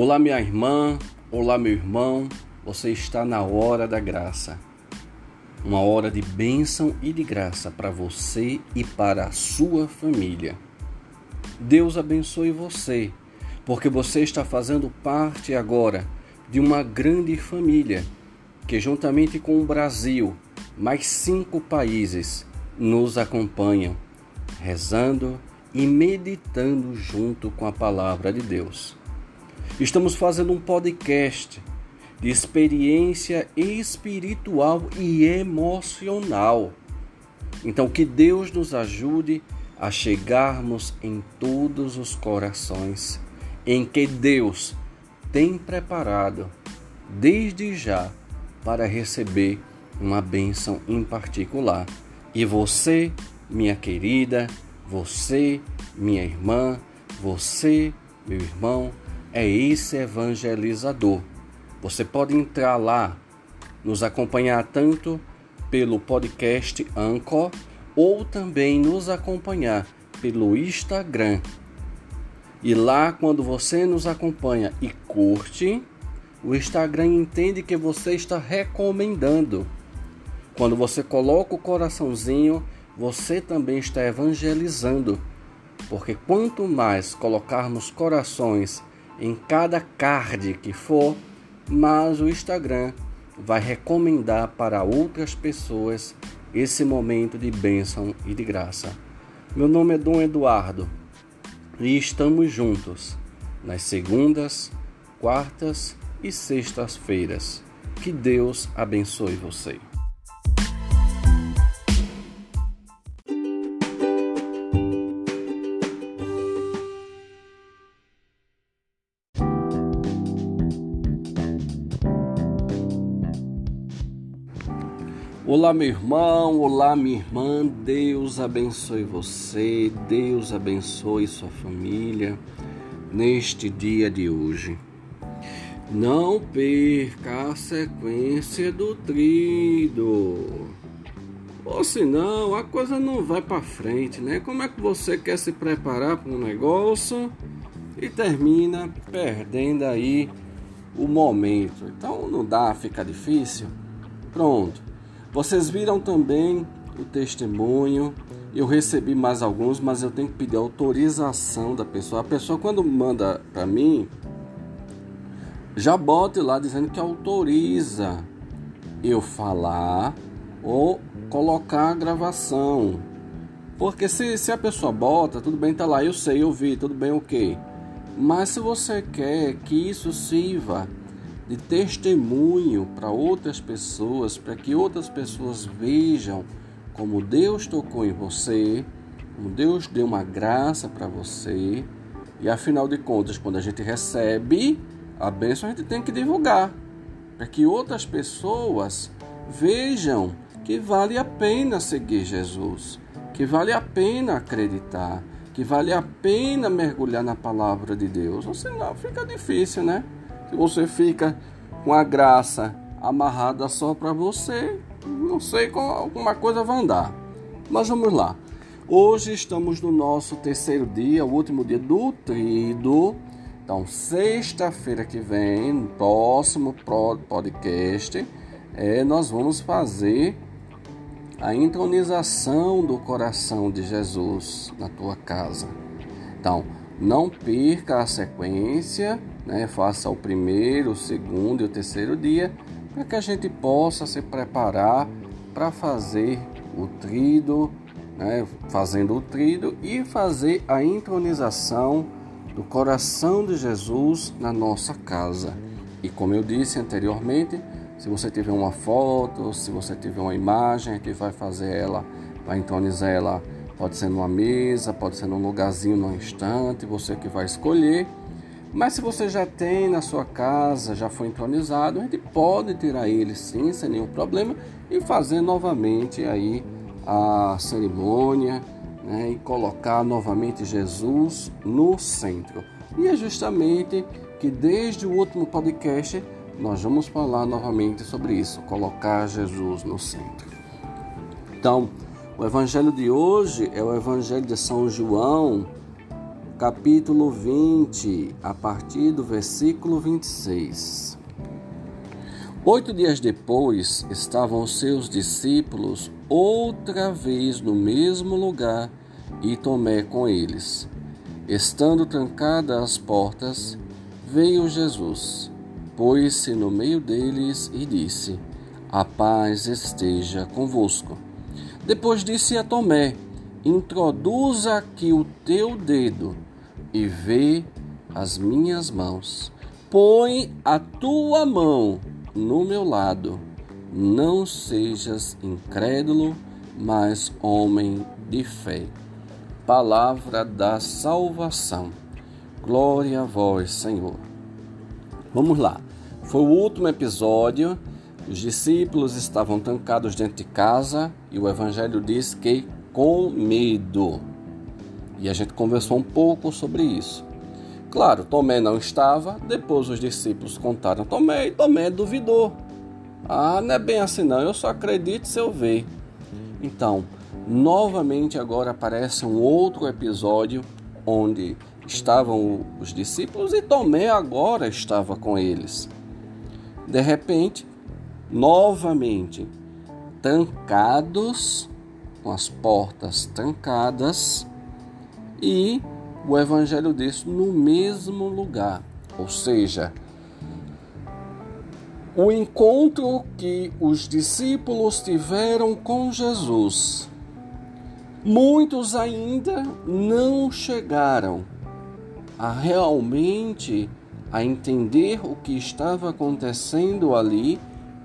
Olá, minha irmã, olá, meu irmão, você está na hora da graça. Uma hora de bênção e de graça para você e para a sua família. Deus abençoe você, porque você está fazendo parte agora de uma grande família que, juntamente com o Brasil, mais cinco países nos acompanham, rezando e meditando junto com a palavra de Deus. Estamos fazendo um podcast de experiência espiritual e emocional. Então, que Deus nos ajude a chegarmos em todos os corações em que Deus tem preparado desde já para receber uma bênção em particular. E você, minha querida, você, minha irmã, você, meu irmão, é esse evangelizador. Você pode entrar lá, nos acompanhar tanto pelo podcast Anchor ou também nos acompanhar pelo Instagram. E lá, quando você nos acompanha e curte, o Instagram entende que você está recomendando. Quando você coloca o coraçãozinho, você também está evangelizando. Porque quanto mais colocarmos corações em cada card que for, mas o Instagram vai recomendar para outras pessoas esse momento de bênção e de graça. Meu nome é Dom Eduardo e estamos juntos nas segundas, quartas e sextas-feiras. Que Deus abençoe você. Olá, meu irmão, olá, minha irmã. Deus abençoe você, Deus abençoe sua família neste dia de hoje. Não perca a sequência do trido. Ou senão a coisa não vai para frente, né? Como é que você quer se preparar para um negócio e termina perdendo aí o momento? Então não dá, fica difícil. Pronto. Vocês viram também o testemunho. Eu recebi mais alguns, mas eu tenho que pedir autorização da pessoa. A pessoa quando manda para mim, já bote lá dizendo que autoriza eu falar ou colocar a gravação. Porque se, se a pessoa bota, tudo bem, tá lá, eu sei, eu vi, tudo bem, ok. Mas se você quer que isso sirva de testemunho para outras pessoas, para que outras pessoas vejam como Deus tocou em você, como Deus deu uma graça para você. E afinal de contas, quando a gente recebe a bênção, a gente tem que divulgar, para que outras pessoas vejam que vale a pena seguir Jesus, que vale a pena acreditar, que vale a pena mergulhar na palavra de Deus. Ou senão fica difícil, né? Você fica com a graça amarrada só para você, não sei como alguma coisa vai andar. Mas vamos lá. Hoje estamos no nosso terceiro dia, o último dia do trido. Então, sexta-feira que vem, no próximo podcast, é, nós vamos fazer a entronização do coração de Jesus na tua casa. Então, não perca a sequência né? Faça o primeiro, o segundo e o terceiro dia, para que a gente possa se preparar para fazer o trido, né? fazendo o trido e fazer a intronização do coração de Jesus na nossa casa. E como eu disse anteriormente, se você tiver uma foto, se você tiver uma imagem, a gente vai fazer ela, vai entronizar ela, pode ser numa mesa, pode ser num lugarzinho, num instante, você que vai escolher. Mas se você já tem na sua casa, já foi entronizado, a gente pode tirar ele sim, sem nenhum problema, e fazer novamente aí a cerimônia né, e colocar novamente Jesus no centro. E é justamente que desde o último podcast nós vamos falar novamente sobre isso, colocar Jesus no centro. Então, o evangelho de hoje é o evangelho de São João, capítulo 20, a partir do versículo 26. Oito dias depois, estavam seus discípulos outra vez no mesmo lugar e Tomé com eles. Estando trancadas as portas, veio Jesus, pôs-se no meio deles e disse: A paz esteja convosco. Depois disse a Tomé: Introduza aqui o teu dedo e vê as minhas mãos. Põe a tua mão no meu lado. Não sejas incrédulo, mas homem de fé. Palavra da salvação. Glória a vós, Senhor. Vamos lá. Foi o último episódio. Os discípulos estavam trancados dentro de casa e o evangelho diz que com medo. E a gente conversou um pouco sobre isso. Claro, Tomé não estava, depois os discípulos contaram Tomé e Tomé duvidou. Ah, não é bem assim não, eu só acredito se eu ver. Então, novamente agora aparece um outro episódio onde estavam os discípulos e Tomé agora estava com eles. De repente, novamente, trancados, com as portas trancadas, e o evangelho desse no mesmo lugar, ou seja, o encontro que os discípulos tiveram com Jesus. Muitos ainda não chegaram a realmente a entender o que estava acontecendo ali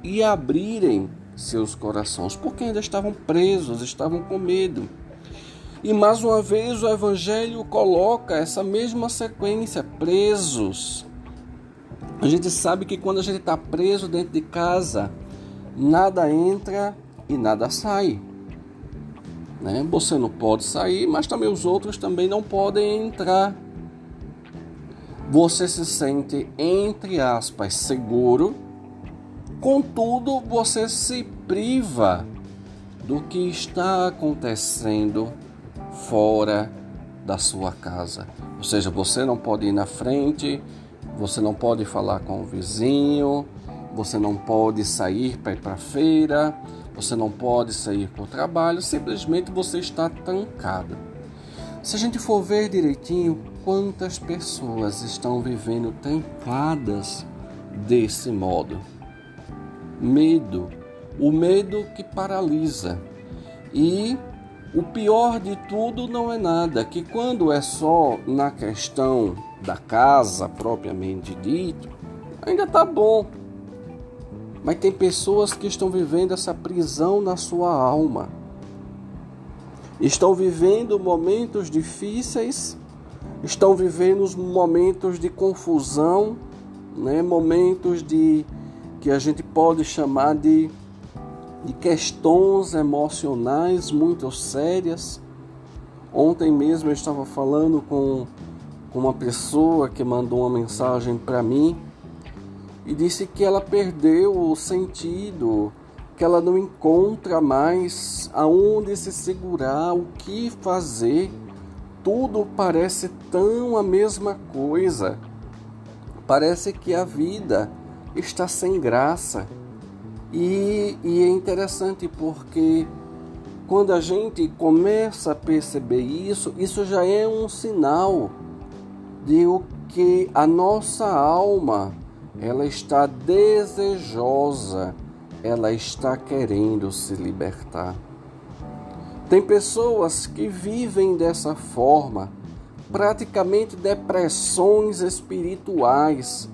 e abrirem seus corações, porque ainda estavam presos, estavam com medo. E mais uma vez o Evangelho coloca essa mesma sequência: presos. A gente sabe que quando a gente está preso dentro de casa, nada entra e nada sai. Né? Você não pode sair, mas também os outros também não podem entrar. Você se sente, entre aspas, seguro, contudo, você se priva do que está acontecendo fora da sua casa. Ou seja, você não pode ir na frente, você não pode falar com o vizinho, você não pode sair para ir para a feira, você não pode sair para o trabalho, simplesmente você está trancado. Se a gente for ver direitinho quantas pessoas estão vivendo trancadas desse modo. Medo, o medo que paralisa. E o pior de tudo não é nada, que quando é só na questão da casa propriamente dito, ainda tá bom. Mas tem pessoas que estão vivendo essa prisão na sua alma. Estão vivendo momentos difíceis, estão vivendo momentos de confusão, né? momentos de que a gente pode chamar de de questões emocionais muito sérias. Ontem mesmo eu estava falando com, uma pessoa que mandou uma mensagem para mim e disse que ela perdeu o sentido, que ela não encontra mais aonde se segurar, o que fazer. Tudo parece tão a mesma coisa. Parece que a vida está sem graça. E, e é interessante porque quando a gente começa a perceber isso, isso já é um sinal de o que a nossa alma ela está desejosa, ela está querendo se libertar. Tem pessoas que vivem dessa forma, praticamente depressões espirituais,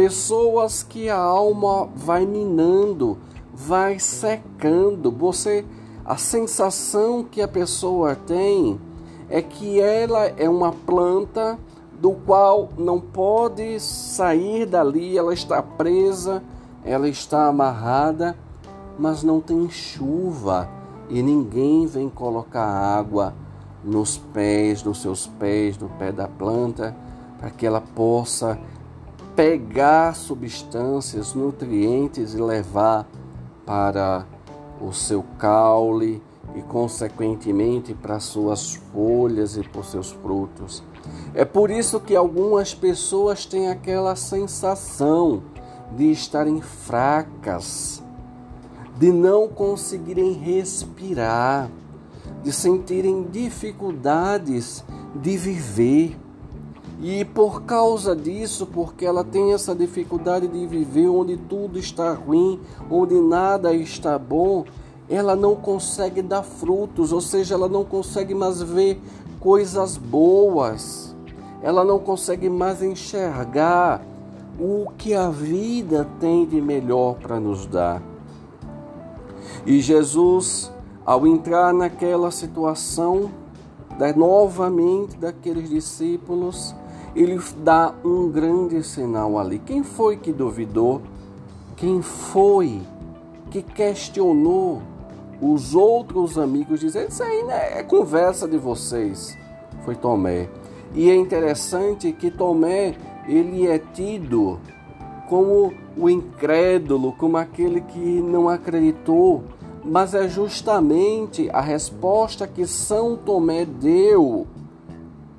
Pessoas que a alma vai minando, vai secando. Você a sensação que a pessoa tem é que ela é uma planta do qual não pode sair dali, ela está presa, ela está amarrada, mas não tem chuva e ninguém vem colocar água nos pés, nos seus pés, no pé da planta, para que ela possa pegar substâncias, nutrientes e levar para o seu caule e, consequentemente, para suas folhas e por seus frutos. É por isso que algumas pessoas têm aquela sensação de estarem fracas, de não conseguirem respirar, de sentirem dificuldades de viver. E por causa disso, porque ela tem essa dificuldade de viver onde tudo está ruim, onde nada está bom, ela não consegue dar frutos, ou seja, ela não consegue mais ver coisas boas, ela não consegue mais enxergar o que a vida tem de melhor para nos dar. E Jesus, ao entrar naquela situação, novamente daqueles discípulos, ele dá um grande sinal ali. Quem foi que duvidou? Quem foi que questionou os outros amigos, dizendo: Isso aí né, é conversa de vocês? Foi Tomé. E é interessante que Tomé ele é tido como o incrédulo, como aquele que não acreditou, mas é justamente a resposta que São Tomé deu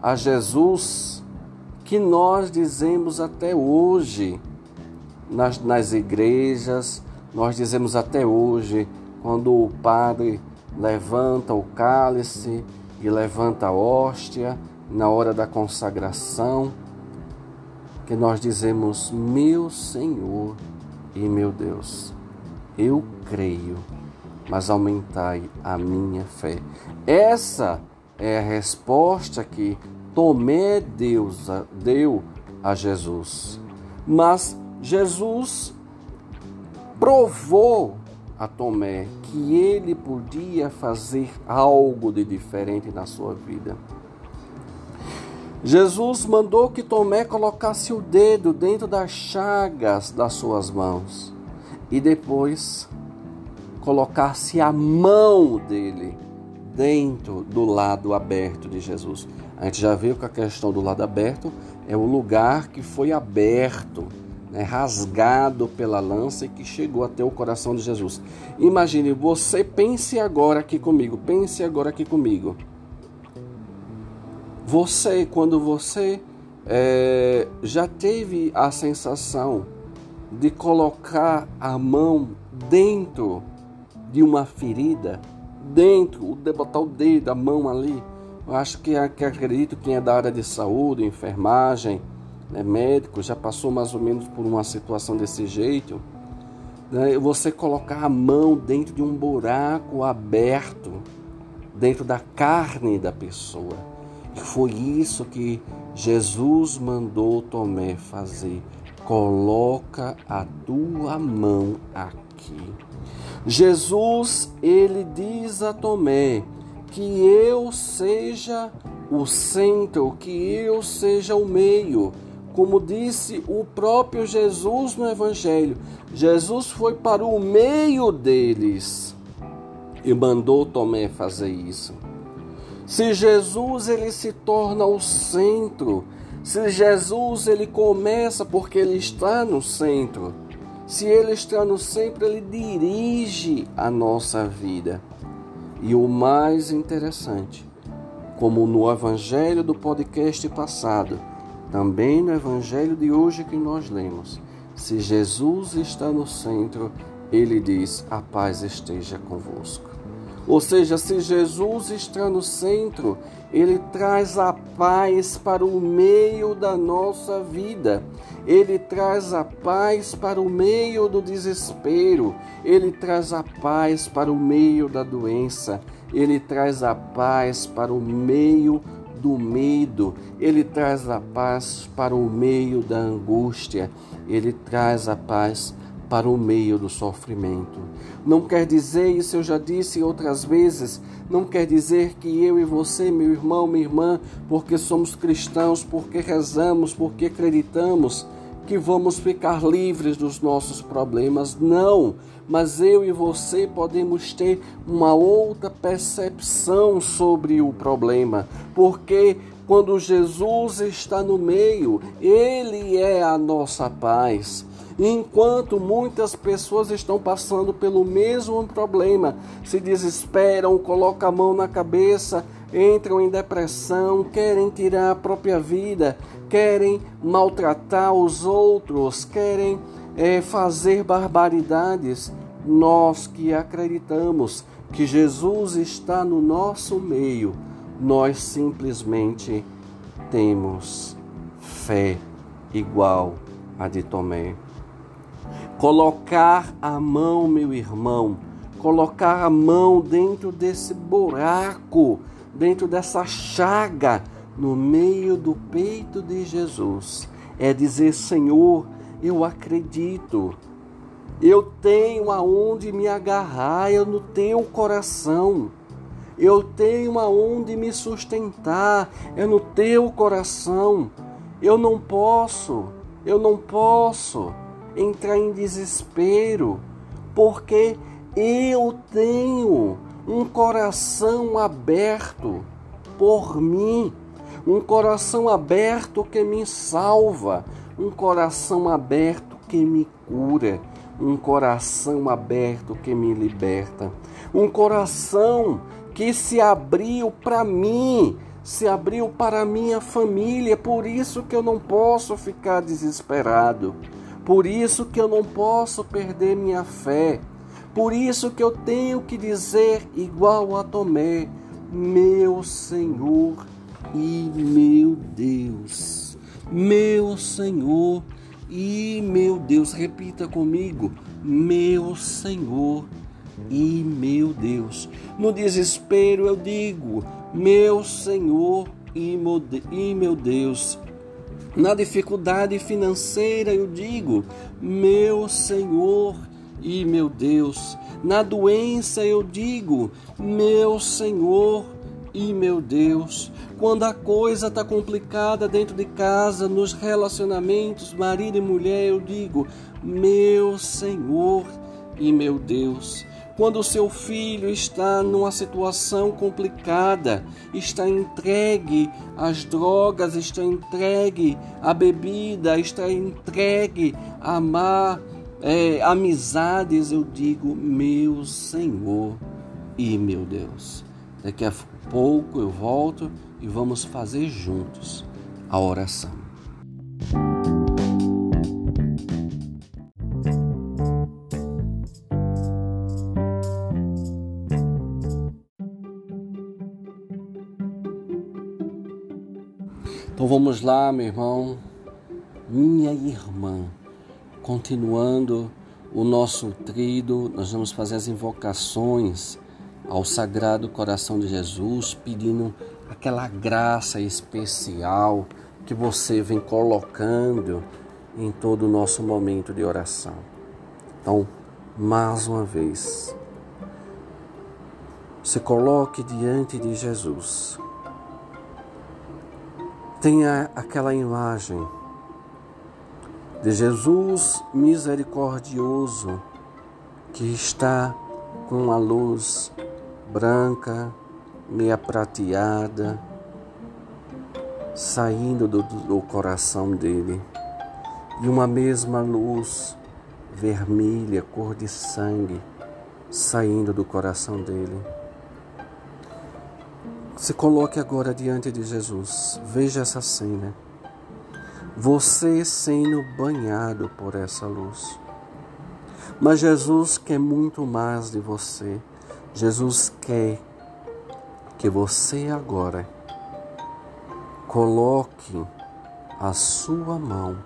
a Jesus que nós dizemos até hoje nas, nas igrejas, nós dizemos até hoje, quando o padre levanta o cálice e levanta a hóstia na hora da consagração, que nós dizemos: Meu Senhor e meu Deus, eu creio, mas aumentai a minha fé. Essa é a resposta que Tomé Deus deu a Jesus. Mas Jesus provou a Tomé que ele podia fazer algo de diferente na sua vida. Jesus mandou que Tomé colocasse o dedo dentro das chagas das suas mãos e depois colocasse a mão dele dentro do lado aberto de Jesus. A gente já viu que a questão do lado aberto é o lugar que foi aberto, né, rasgado pela lança e que chegou até o coração de Jesus. Imagine, você pense agora aqui comigo, pense agora aqui comigo. Você, quando você é, já teve a sensação de colocar a mão dentro de uma ferida, dentro, de botar o dedo, a mão ali, eu acho que, que acredito que quem é da área de saúde, enfermagem, né, médico, já passou mais ou menos por uma situação desse jeito. Né, você colocar a mão dentro de um buraco aberto, dentro da carne da pessoa. E foi isso que Jesus mandou Tomé fazer. Coloca a tua mão aqui. Jesus, ele diz a Tomé: que eu seja o centro, que eu seja o meio. Como disse o próprio Jesus no Evangelho, Jesus foi para o meio deles e mandou Tomé fazer isso. Se Jesus ele se torna o centro, se Jesus ele começa porque ele está no centro, se ele está no centro, ele dirige a nossa vida. E o mais interessante, como no evangelho do podcast passado, também no evangelho de hoje que nós lemos, se Jesus está no centro, ele diz: A paz esteja convosco. Ou seja, se Jesus está no centro, ele traz a paz para o meio da nossa vida. Ele traz a paz para o meio do desespero. Ele traz a paz para o meio da doença. Ele traz a paz para o meio do medo. Ele traz a paz para o meio da angústia. Ele traz a paz para o meio do sofrimento. Não quer dizer, isso eu já disse outras vezes, não quer dizer que eu e você, meu irmão, minha irmã, porque somos cristãos, porque rezamos, porque acreditamos, que vamos ficar livres dos nossos problemas. Não, mas eu e você podemos ter uma outra percepção sobre o problema, porque quando Jesus está no meio, Ele é a nossa paz. Enquanto muitas pessoas estão passando pelo mesmo problema, se desesperam, colocam a mão na cabeça, entram em depressão, querem tirar a própria vida, querem maltratar os outros, querem é, fazer barbaridades. Nós que acreditamos que Jesus está no nosso meio, nós simplesmente temos fé igual a de Tomé. Colocar a mão, meu irmão, colocar a mão dentro desse buraco, dentro dessa chaga no meio do peito de Jesus, é dizer: Senhor, eu acredito, eu tenho aonde me agarrar, eu no teu coração. Eu tenho aonde me sustentar, é no teu coração. Eu não posso, eu não posso entrar em desespero, porque eu tenho um coração aberto por mim, um coração aberto que me salva, um coração aberto que me cura um coração aberto que me liberta, um coração que se abriu para mim, se abriu para minha família, por isso que eu não posso ficar desesperado, por isso que eu não posso perder minha fé, por isso que eu tenho que dizer igual a Tomé, meu Senhor e meu Deus, meu Senhor e meu Deus, repita comigo, meu Senhor e meu Deus. No desespero eu digo, meu Senhor e meu Deus. Na dificuldade financeira eu digo, meu Senhor e meu Deus. Na doença eu digo, meu Senhor e meu Deus. Quando a coisa está complicada dentro de casa, nos relacionamentos, marido e mulher, eu digo: Meu Senhor e meu Deus. Quando o seu filho está numa situação complicada, está entregue às drogas, está entregue à bebida, está entregue a má é, amizades, eu digo, meu Senhor e meu Deus. Daqui a pouco eu volto e vamos fazer juntos a oração. Vamos lá, meu irmão, minha irmã, continuando o nosso trido, nós vamos fazer as invocações ao Sagrado Coração de Jesus, pedindo aquela graça especial que você vem colocando em todo o nosso momento de oração. Então, mais uma vez, se coloque diante de Jesus. Tenha aquela imagem de Jesus misericordioso que está com a luz branca meia prateada, saindo do, do coração dele, e uma mesma luz vermelha, cor de sangue, saindo do coração dele. Se coloque agora diante de Jesus, veja essa cena. Você sendo banhado por essa luz. Mas Jesus quer muito mais de você. Jesus quer que você agora coloque a sua mão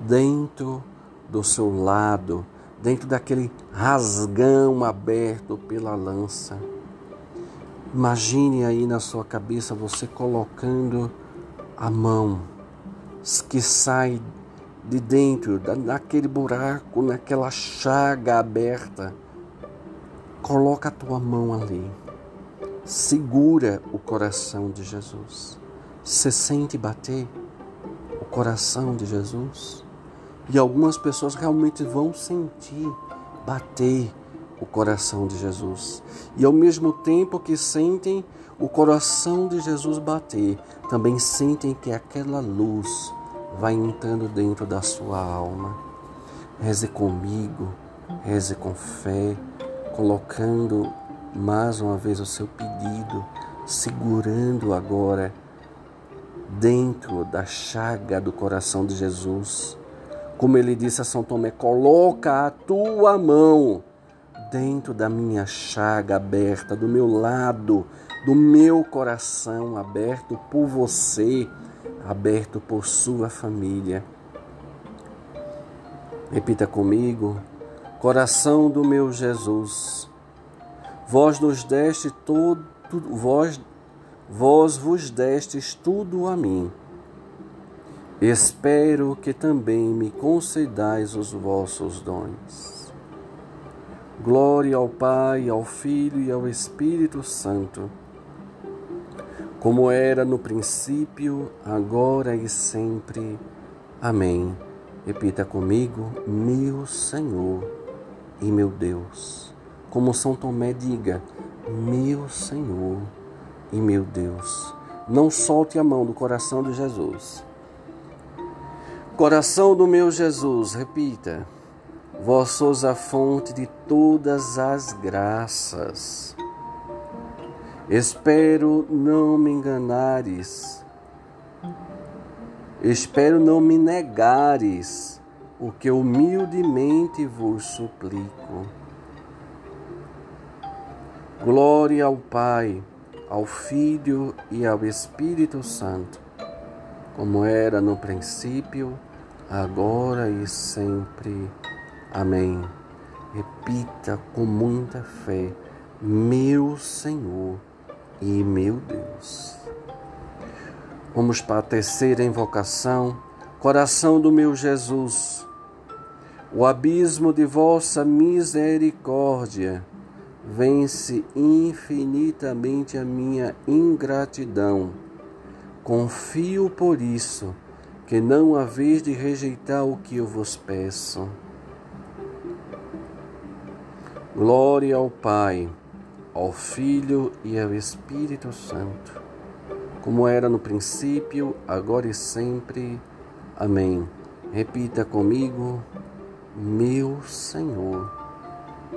dentro do seu lado, dentro daquele rasgão aberto pela lança. Imagine aí na sua cabeça você colocando a mão que sai de dentro, daquele buraco, naquela chaga aberta. Coloca a tua mão ali segura o coração de Jesus. Você sente bater o coração de Jesus? E algumas pessoas realmente vão sentir bater o coração de Jesus. E ao mesmo tempo que sentem o coração de Jesus bater, também sentem que aquela luz vai entrando dentro da sua alma. Reze comigo, reze com fé, colocando mais uma vez o seu pedido, segurando agora dentro da chaga do coração de Jesus. Como ele disse a São Tomé: coloca a tua mão dentro da minha chaga aberta, do meu lado, do meu coração aberto por você, aberto por sua família. Repita comigo: coração do meu Jesus, vós nos deste todo, vós, vós vos destes tudo a mim. Espero que também me concedais os vossos dons. Glória ao Pai, ao Filho e ao Espírito Santo, como era no princípio, agora e sempre. Amém. Repita comigo, meu Senhor e meu Deus. Como São Tomé diga, meu Senhor e meu Deus. Não solte a mão do coração de Jesus. Coração do meu Jesus, repita. Vós sois a fonte de todas as graças. Espero não me enganares. Espero não me negares o que humildemente vos suplico. Glória ao Pai, ao Filho e ao Espírito Santo, como era no princípio, agora e sempre. Amém. Repita com muita fé: Meu Senhor e meu Deus. Vamos para a terceira invocação. Coração do meu Jesus, o abismo de vossa misericórdia vence infinitamente a minha ingratidão. Confio por isso que não haveis de rejeitar o que eu vos peço. Glória ao Pai, ao Filho e ao Espírito Santo, como era no princípio, agora e sempre. Amém. Repita comigo, meu Senhor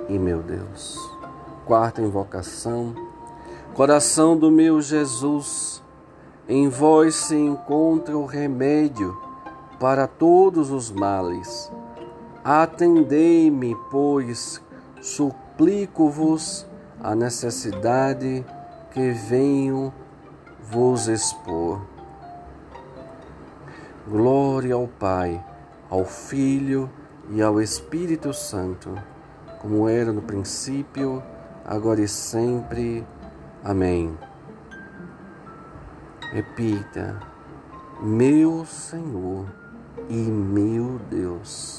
e meu Deus. Quarta invocação. Coração do meu Jesus, em vós se encontra o remédio para todos os males. Atendei-me, pois, suplico-vos a necessidade que venho vos expor. Glória ao Pai, ao Filho e ao Espírito Santo, como era no princípio, agora e sempre. Amém. Repita, meu Senhor e meu Deus.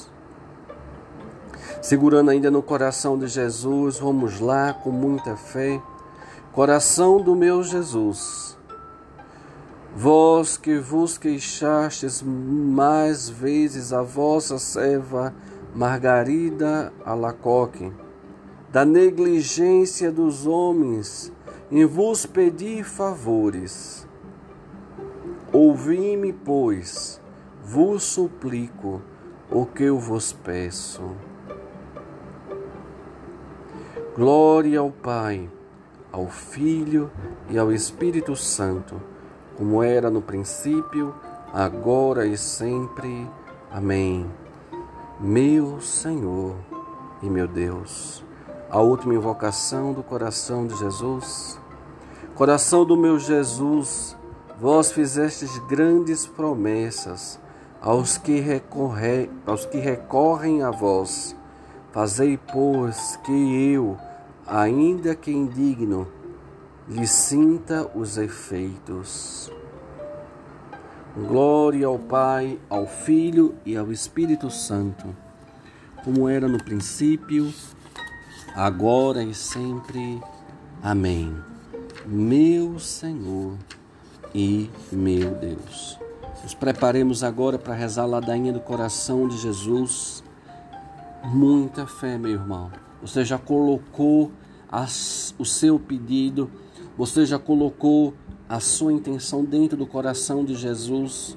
Segurando ainda no coração de Jesus, vamos lá com muita fé. Coração do meu Jesus, vós que vos queixastes mais vezes a vossa serva Margarida Alacoque, da negligência dos homens em vos pedir favores. Ouvi-me, pois, vos suplico o que eu vos peço. Glória ao Pai, ao Filho e ao Espírito Santo, como era no princípio, agora e sempre. Amém. Meu Senhor e meu Deus, a última invocação do coração de Jesus. Coração do meu Jesus, vós fizestes grandes promessas aos que, recorre, aos que recorrem a vós. Fazei, pois, que eu, ainda que indigno, lhe sinta os efeitos. Glória ao Pai, ao Filho e ao Espírito Santo, como era no princípio, agora e sempre. Amém. Meu Senhor e meu Deus. Nos preparemos agora para rezar a ladainha do coração de Jesus. Muita fé, meu irmão você já colocou as, o seu pedido, você já colocou a sua intenção dentro do coração de Jesus.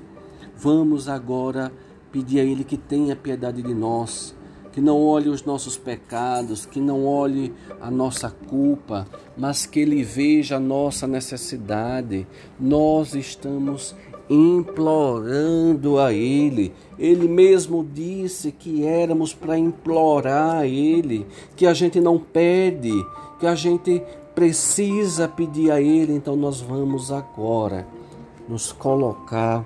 Vamos agora pedir a Ele que tenha piedade de nós, que não olhe os nossos pecados, que não olhe a nossa culpa, mas que Ele veja a nossa necessidade. Nós estamos implorando a Ele. Ele mesmo disse que éramos para implorar a Ele, que a gente não pede, que a gente precisa pedir a Ele. Então nós vamos agora nos colocar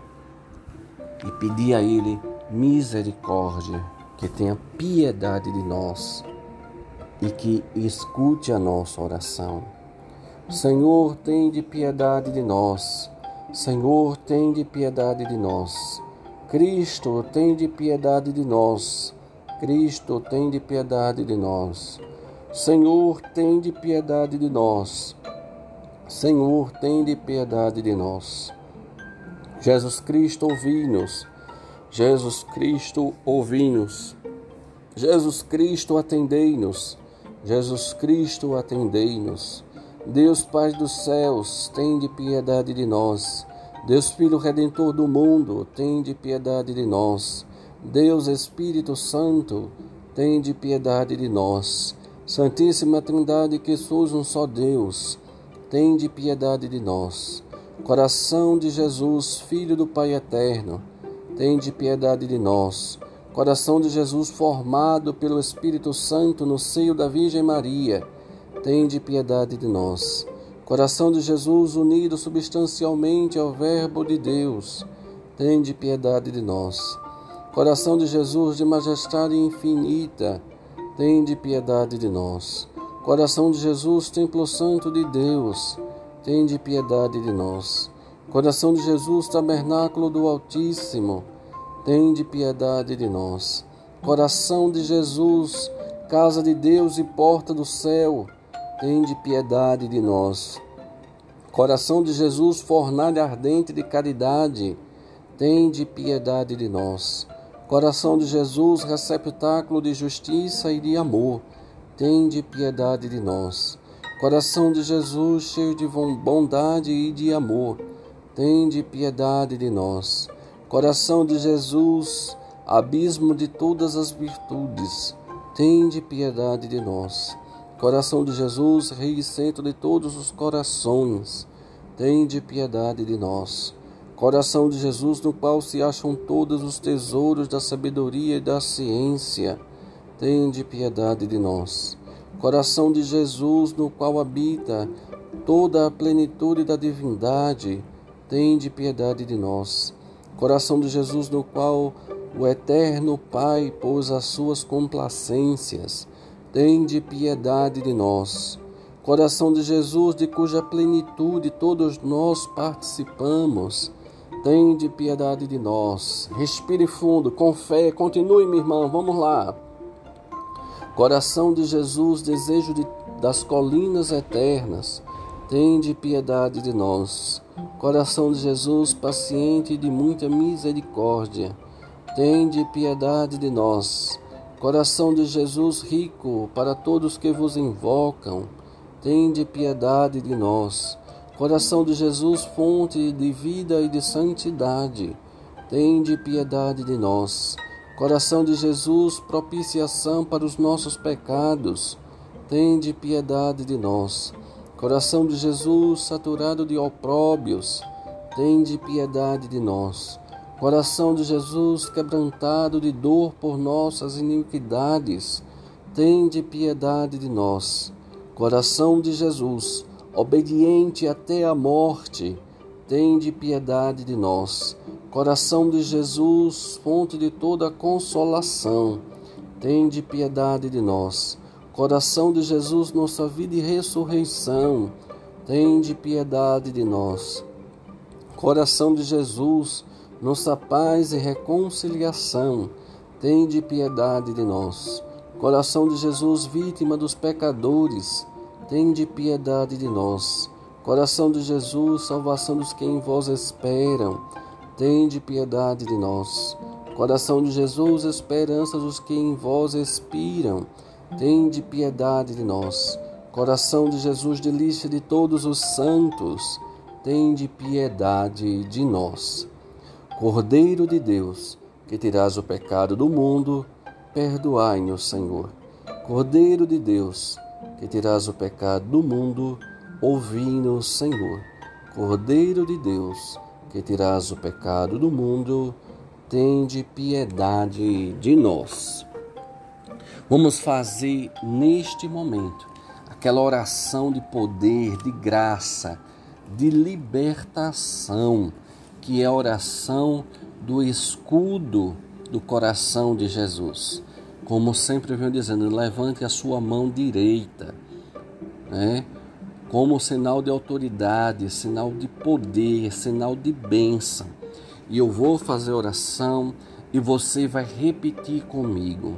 e pedir a Ele misericórdia, que tenha piedade de nós e que escute a nossa oração. Senhor, tem de piedade de nós. Senhor, tem de piedade de nós. Cristo, tem de piedade de nós. Cristo, tem de piedade de nós. Senhor, tem de piedade de nós. Senhor, tem de piedade de nós. Jesus Cristo, ouvi-nos. Jesus Cristo, ouvi-nos. Jesus Cristo, atendei-nos. Jesus Cristo, atendei-nos. Deus Pai dos céus, tem de piedade de nós. Deus Filho Redentor do mundo, tem de piedade de nós. Deus Espírito Santo, tem de piedade de nós. Santíssima Trindade, que sois um só Deus, tem de piedade de nós. Coração de Jesus, Filho do Pai Eterno, tende piedade de nós. Coração de Jesus formado pelo Espírito Santo no seio da Virgem Maria, tende piedade de nós. Coração de Jesus unido substancialmente ao Verbo de Deus, tende piedade de nós. Coração de Jesus de majestade infinita, tende piedade de nós. Coração de Jesus, templo santo de Deus, tende piedade de nós. Coração de Jesus, tabernáculo do Altíssimo, tende piedade de nós. Coração de Jesus, casa de Deus e porta do céu, tende piedade de nós. Coração de Jesus, fornalha ardente de caridade, tende piedade de nós. Coração de Jesus, receptáculo de justiça e de amor, tende piedade de nós. Coração de Jesus, cheio de bondade e de amor, tende piedade de nós. Coração de Jesus, abismo de todas as virtudes, tende piedade de nós. Coração de Jesus, Rei e centro de todos os corações, tende piedade de nós. Coração de Jesus, no qual se acham todos os tesouros da sabedoria e da ciência, tende piedade de nós. Coração de Jesus, no qual habita toda a plenitude da divindade, tende piedade de nós. Coração de Jesus, no qual o eterno Pai pôs as suas complacências, tende piedade de nós. Coração de Jesus, de cuja plenitude todos nós participamos, tende piedade de nós. Respire fundo, com fé, continue, minha irmã, vamos lá. Coração de Jesus, desejo de, das colinas eternas, tende piedade de nós. Coração de Jesus, paciente de muita misericórdia, tende piedade de nós. Coração de Jesus, rico para todos que vos invocam, tende piedade de nós. Coração de Jesus, fonte de vida e de santidade, tende piedade de nós. Coração de Jesus, propiciação para os nossos pecados, tende piedade de nós. Coração de Jesus, saturado de opróbios, tende piedade de nós. Coração de Jesus, quebrantado de dor por nossas iniquidades, tende piedade de nós. Coração de Jesus, obediente até a morte, tende piedade de nós. Coração de Jesus, fonte de toda consolação, tende piedade de nós. Coração de Jesus, nossa vida e ressurreição, tende piedade de nós. Coração de Jesus, nossa paz e reconciliação, tende piedade de nós. Coração de Jesus, vítima dos pecadores, tende piedade de nós. Coração de Jesus, salvação dos que em vós esperam, tende piedade de nós. Coração de Jesus, esperança dos que em vós expiram, Tende piedade de nós. Coração de Jesus, delícia de todos os santos, tende piedade de nós. Cordeiro de Deus, que tirás o pecado do mundo, perdoai-nos, Senhor. Cordeiro de Deus, que tiras o pecado do mundo, ouvi-nos, Senhor. Cordeiro de Deus, que tiras o pecado do mundo, tende piedade de nós. Vamos fazer neste momento aquela oração de poder, de graça, de libertação, que é a oração do escudo do coração de Jesus. Como sempre venho dizendo, levante a sua mão direita, né? como sinal de autoridade, sinal de poder, sinal de bênção. E eu vou fazer oração e você vai repetir comigo.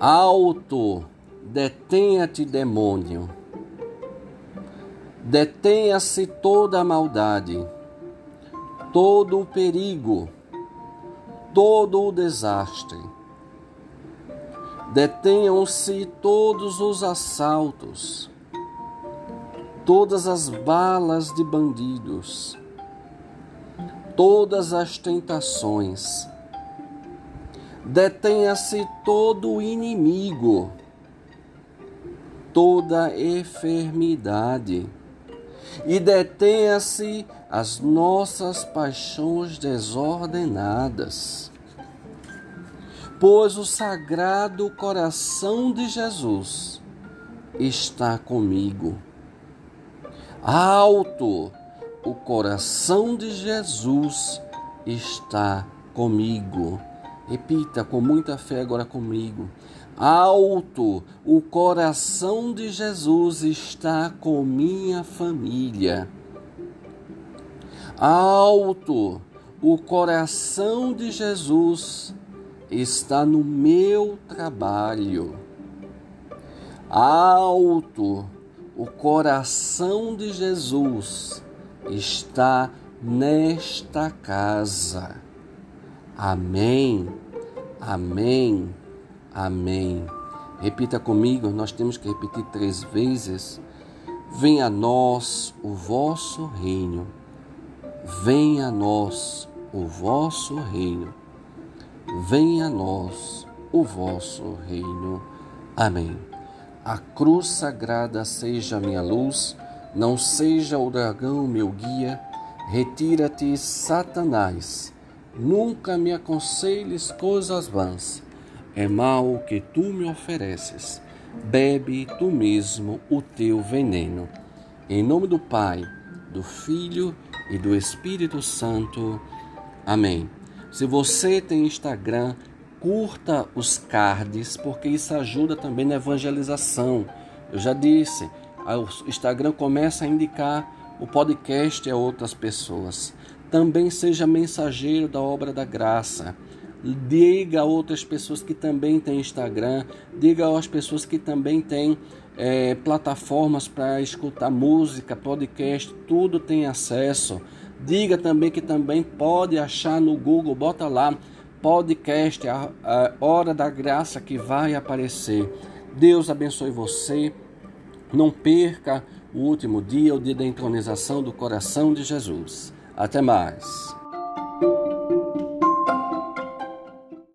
Alto, detenha-te, demônio. Detenha-se toda a maldade, todo o perigo todo o desastre. Detenham-se todos os assaltos, todas as balas de bandidos, todas as tentações. Detenha-se todo o inimigo, toda enfermidade, e detenha-se as nossas paixões desordenadas. Pois o sagrado coração de Jesus está comigo. Alto, o coração de Jesus está comigo. Repita com muita fé agora comigo. Alto, o coração de Jesus está com minha família alto. O coração de Jesus está no meu trabalho. Alto. O coração de Jesus está nesta casa. Amém. Amém. Amém. Repita comigo, nós temos que repetir três vezes. Venha a nós o vosso reino Venha a nós o vosso reino. Venha a nós o vosso reino. Amém. A cruz sagrada seja minha luz, não seja o dragão meu guia. Retira-te, Satanás. Nunca me aconselhes coisas vãs. É mal o que tu me ofereces. Bebe tu mesmo o teu veneno. Em nome do Pai, do Filho e do Espírito Santo. Amém. Se você tem Instagram, curta os cards, porque isso ajuda também na evangelização. Eu já disse, o Instagram começa a indicar o podcast a outras pessoas. Também seja mensageiro da obra da graça. Diga a outras pessoas que também têm Instagram, diga às pessoas que também têm é, plataformas para escutar música, podcast, tudo tem acesso. Diga também que também pode achar no Google, bota lá podcast, a, a hora da graça que vai aparecer. Deus abençoe você. Não perca o último dia, o dia da entronização do coração de Jesus. Até mais.